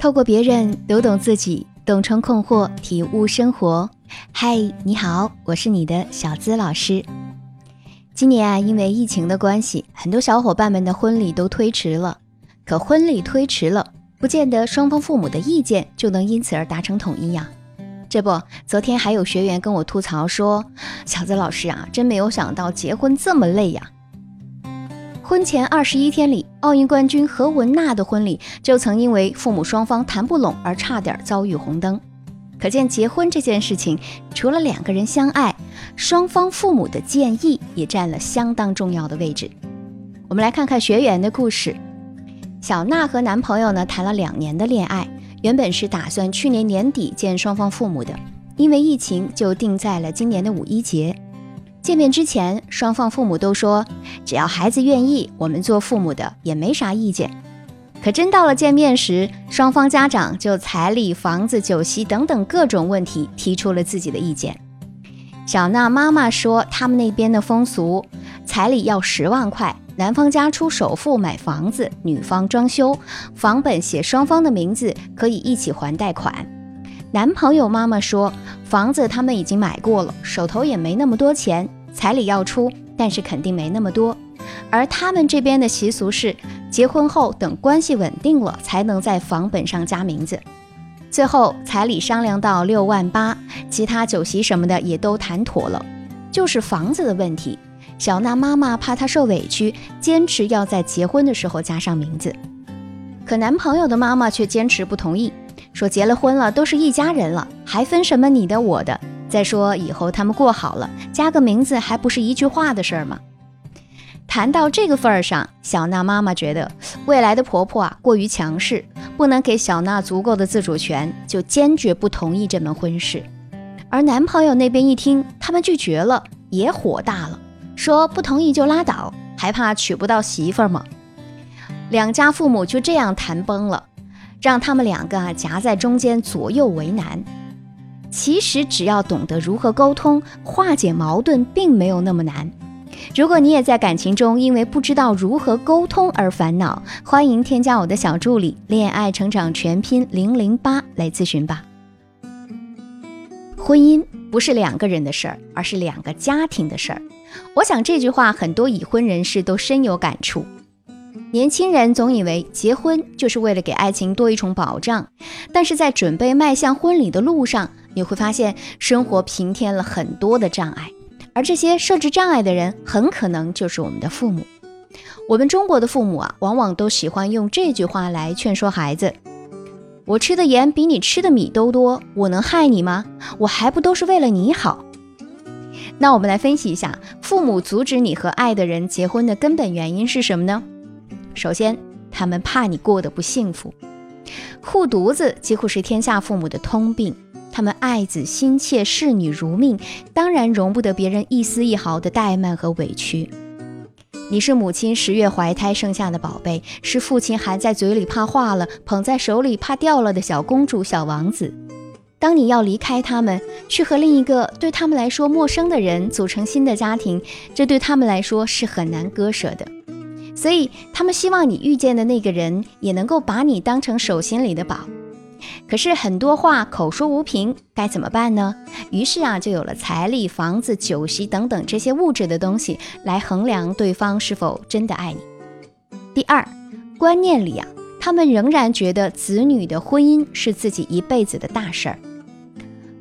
透过别人读懂自己，洞穿困惑，体悟生活。嗨，你好，我是你的小资老师。今年啊，因为疫情的关系，很多小伙伴们的婚礼都推迟了。可婚礼推迟了，不见得双方父母的意见就能因此而达成统一呀。这不，昨天还有学员跟我吐槽说：“小资老师啊，真没有想到结婚这么累呀。”婚前二十一天里，奥运冠军何雯娜的婚礼就曾因为父母双方谈不拢而差点遭遇红灯。可见结婚这件事情，除了两个人相爱，双方父母的建议也占了相当重要的位置。我们来看看学员的故事。小娜和男朋友呢谈了两年的恋爱，原本是打算去年年底见双方父母的，因为疫情就定在了今年的五一节。见面之前，双方父母都说，只要孩子愿意，我们做父母的也没啥意见。可真到了见面时，双方家长就彩礼、房子、酒席等等各种问题提出了自己的意见。小娜妈妈说，他们那边的风俗，彩礼要十万块，男方家出首付买房子，女方装修，房本写双方的名字，可以一起还贷款。男朋友妈妈说，房子他们已经买过了，手头也没那么多钱。彩礼要出，但是肯定没那么多。而他们这边的习俗是，结婚后等关系稳定了，才能在房本上加名字。最后彩礼商量到六万八，其他酒席什么的也都谈妥了，就是房子的问题。小娜妈妈怕她受委屈，坚持要在结婚的时候加上名字。可男朋友的妈妈却坚持不同意，说结了婚了都是一家人了，还分什么你的我的？再说以后他们过好了，加个名字还不是一句话的事儿吗？谈到这个份儿上，小娜妈妈觉得未来的婆婆啊过于强势，不能给小娜足够的自主权，就坚决不同意这门婚事。而男朋友那边一听他们拒绝了，也火大了，说不同意就拉倒，还怕娶不到媳妇儿吗？两家父母就这样谈崩了，让他们两个啊夹在中间，左右为难。其实只要懂得如何沟通、化解矛盾，并没有那么难。如果你也在感情中因为不知道如何沟通而烦恼，欢迎添加我的小助理“恋爱成长全拼零零八”来咨询吧。婚姻不是两个人的事儿，而是两个家庭的事儿。我想这句话很多已婚人士都深有感触。年轻人总以为结婚就是为了给爱情多一重保障，但是在准备迈向婚礼的路上，你会发现生活平添了很多的障碍，而这些设置障碍的人很可能就是我们的父母。我们中国的父母啊，往往都喜欢用这句话来劝说孩子：“我吃的盐比你吃的米都多，我能害你吗？我还不都是为了你好？”那我们来分析一下，父母阻止你和爱的人结婚的根本原因是什么呢？首先，他们怕你过得不幸福，护犊子几乎是天下父母的通病。他们爱子心切，视女如命，当然容不得别人一丝一毫的怠慢和委屈。你是母亲十月怀胎生下的宝贝，是父亲含在嘴里怕化了，捧在手里怕掉了的小公主、小王子。当你要离开他们，去和另一个对他们来说陌生的人组成新的家庭，这对他们来说是很难割舍的。所以，他们希望你遇见的那个人也能够把你当成手心里的宝。可是很多话口说无凭，该怎么办呢？于是啊，就有了彩礼、房子、酒席等等这些物质的东西来衡量对方是否真的爱你。第二，观念里啊，他们仍然觉得子女的婚姻是自己一辈子的大事儿。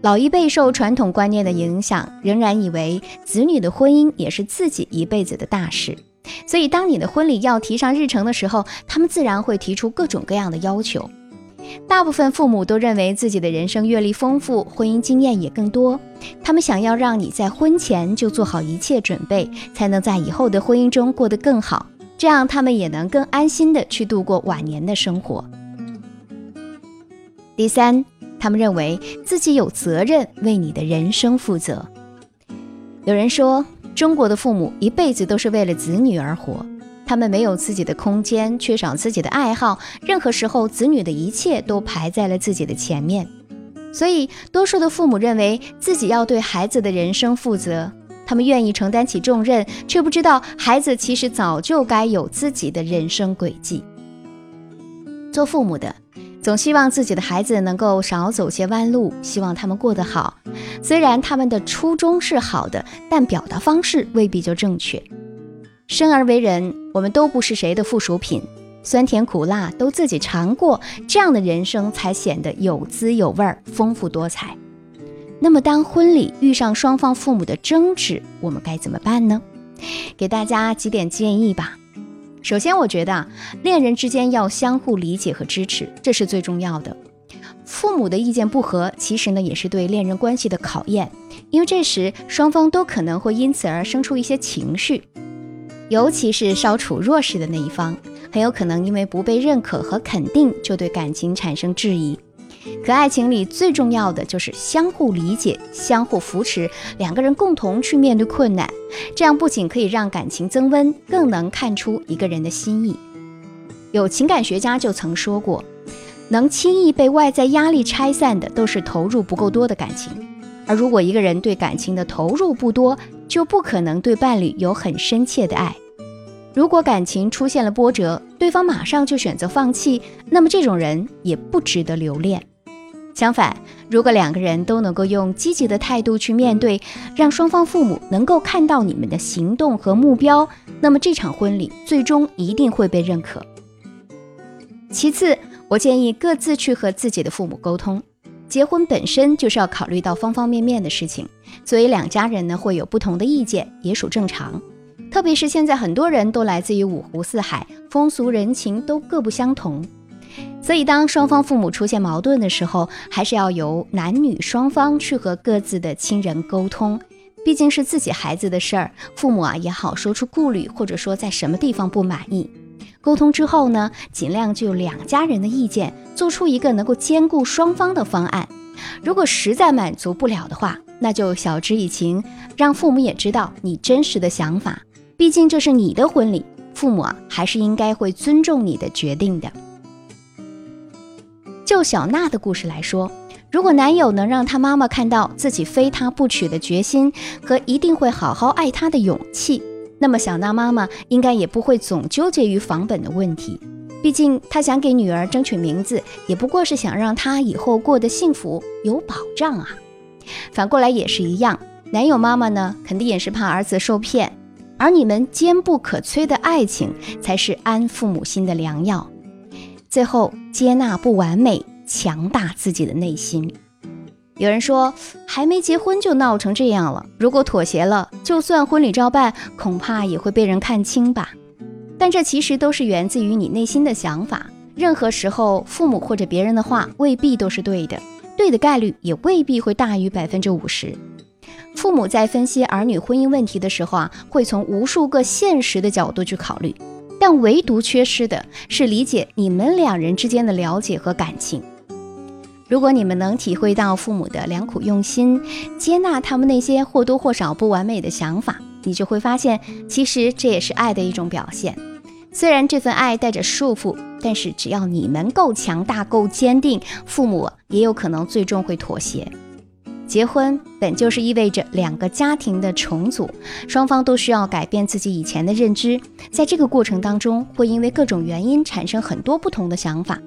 老一辈受传统观念的影响，仍然以为子女的婚姻也是自己一辈子的大事。所以，当你的婚礼要提上日程的时候，他们自然会提出各种各样的要求。大部分父母都认为自己的人生阅历丰富，婚姻经验也更多。他们想要让你在婚前就做好一切准备，才能在以后的婚姻中过得更好，这样他们也能更安心的去度过晚年的生活。第三，他们认为自己有责任为你的人生负责。有人说，中国的父母一辈子都是为了子女而活。他们没有自己的空间，缺少自己的爱好，任何时候子女的一切都排在了自己的前面，所以多数的父母认为自己要对孩子的人生负责，他们愿意承担起重任，却不知道孩子其实早就该有自己的人生轨迹。做父母的总希望自己的孩子能够少走些弯路，希望他们过得好。虽然他们的初衷是好的，但表达方式未必就正确。生而为人，我们都不是谁的附属品，酸甜苦辣都自己尝过，这样的人生才显得有滋有味儿、丰富多彩。那么，当婚礼遇上双方父母的争执，我们该怎么办呢？给大家几点建议吧。首先，我觉得啊，恋人之间要相互理解和支持，这是最重要的。父母的意见不合，其实呢也是对恋人关系的考验，因为这时双方都可能会因此而生出一些情绪，尤其是稍处弱势的那一方，很有可能因为不被认可和肯定，就对感情产生质疑。可爱情里最重要的就是相互理解、相互扶持，两个人共同去面对困难，这样不仅可以让感情增温，更能看出一个人的心意。有情感学家就曾说过，能轻易被外在压力拆散的，都是投入不够多的感情。而如果一个人对感情的投入不多，就不可能对伴侣有很深切的爱。如果感情出现了波折，对方马上就选择放弃，那么这种人也不值得留恋。相反，如果两个人都能够用积极的态度去面对，让双方父母能够看到你们的行动和目标，那么这场婚礼最终一定会被认可。其次，我建议各自去和自己的父母沟通。结婚本身就是要考虑到方方面面的事情，所以两家人呢会有不同的意见，也属正常。特别是现在很多人都来自于五湖四海，风俗人情都各不相同。所以，当双方父母出现矛盾的时候，还是要由男女双方去和各自的亲人沟通。毕竟是自己孩子的事儿，父母啊也好说出顾虑，或者说在什么地方不满意。沟通之后呢，尽量就两家人的意见，做出一个能够兼顾双方的方案。如果实在满足不了的话，那就晓之以情，让父母也知道你真实的想法。毕竟这是你的婚礼，父母啊还是应该会尊重你的决定的。就小娜的故事来说，如果男友能让她妈妈看到自己非他不娶的决心和一定会好好爱她的勇气，那么小娜妈妈应该也不会总纠结于房本的问题。毕竟她想给女儿争取名字，也不过是想让她以后过得幸福有保障啊。反过来也是一样，男友妈妈呢，肯定也是怕儿子受骗，而你们坚不可摧的爱情，才是安父母心的良药。最后，接纳不完美，强大自己的内心。有人说，还没结婚就闹成这样了，如果妥协了，就算婚礼照办，恐怕也会被人看清吧。但这其实都是源自于你内心的想法。任何时候，父母或者别人的话未必都是对的，对的概率也未必会大于百分之五十。父母在分析儿女婚姻问题的时候啊，会从无数个现实的角度去考虑。但唯独缺失的是理解你们两人之间的了解和感情。如果你们能体会到父母的良苦用心，接纳他们那些或多或少不完美的想法，你就会发现，其实这也是爱的一种表现。虽然这份爱带着束缚，但是只要你们够强大、够坚定，父母也有可能最终会妥协。结婚本就是意味着两个家庭的重组，双方都需要改变自己以前的认知，在这个过程当中，会因为各种原因产生很多不同的想法，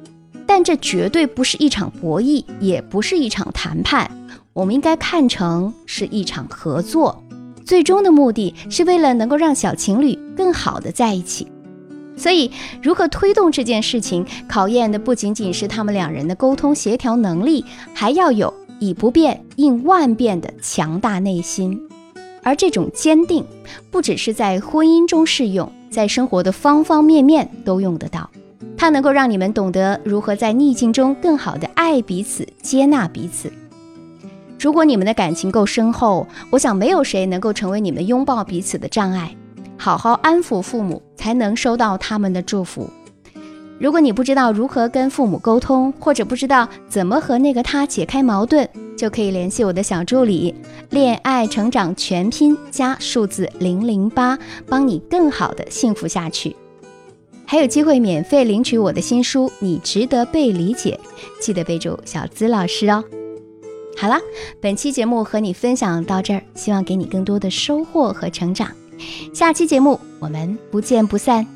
但这绝对不是一场博弈，也不是一场谈判，我们应该看成是一场合作，最终的目的是为了能够让小情侣更好的在一起。所以，如何推动这件事情，考验的不仅仅是他们两人的沟通协调能力，还要有。以不变应万变的强大内心，而这种坚定不只是在婚姻中适用，在生活的方方面面都用得到。它能够让你们懂得如何在逆境中更好的爱彼此、接纳彼此。如果你们的感情够深厚，我想没有谁能够成为你们拥抱彼此的障碍。好好安抚父母，才能收到他们的祝福。如果你不知道如何跟父母沟通，或者不知道怎么和那个他解开矛盾，就可以联系我的小助理“恋爱成长全拼”加数字零零八，帮你更好的幸福下去。还有机会免费领取我的新书《你值得被理解》，记得备注小资老师哦。好了，本期节目和你分享到这儿，希望给你更多的收获和成长。下期节目我们不见不散。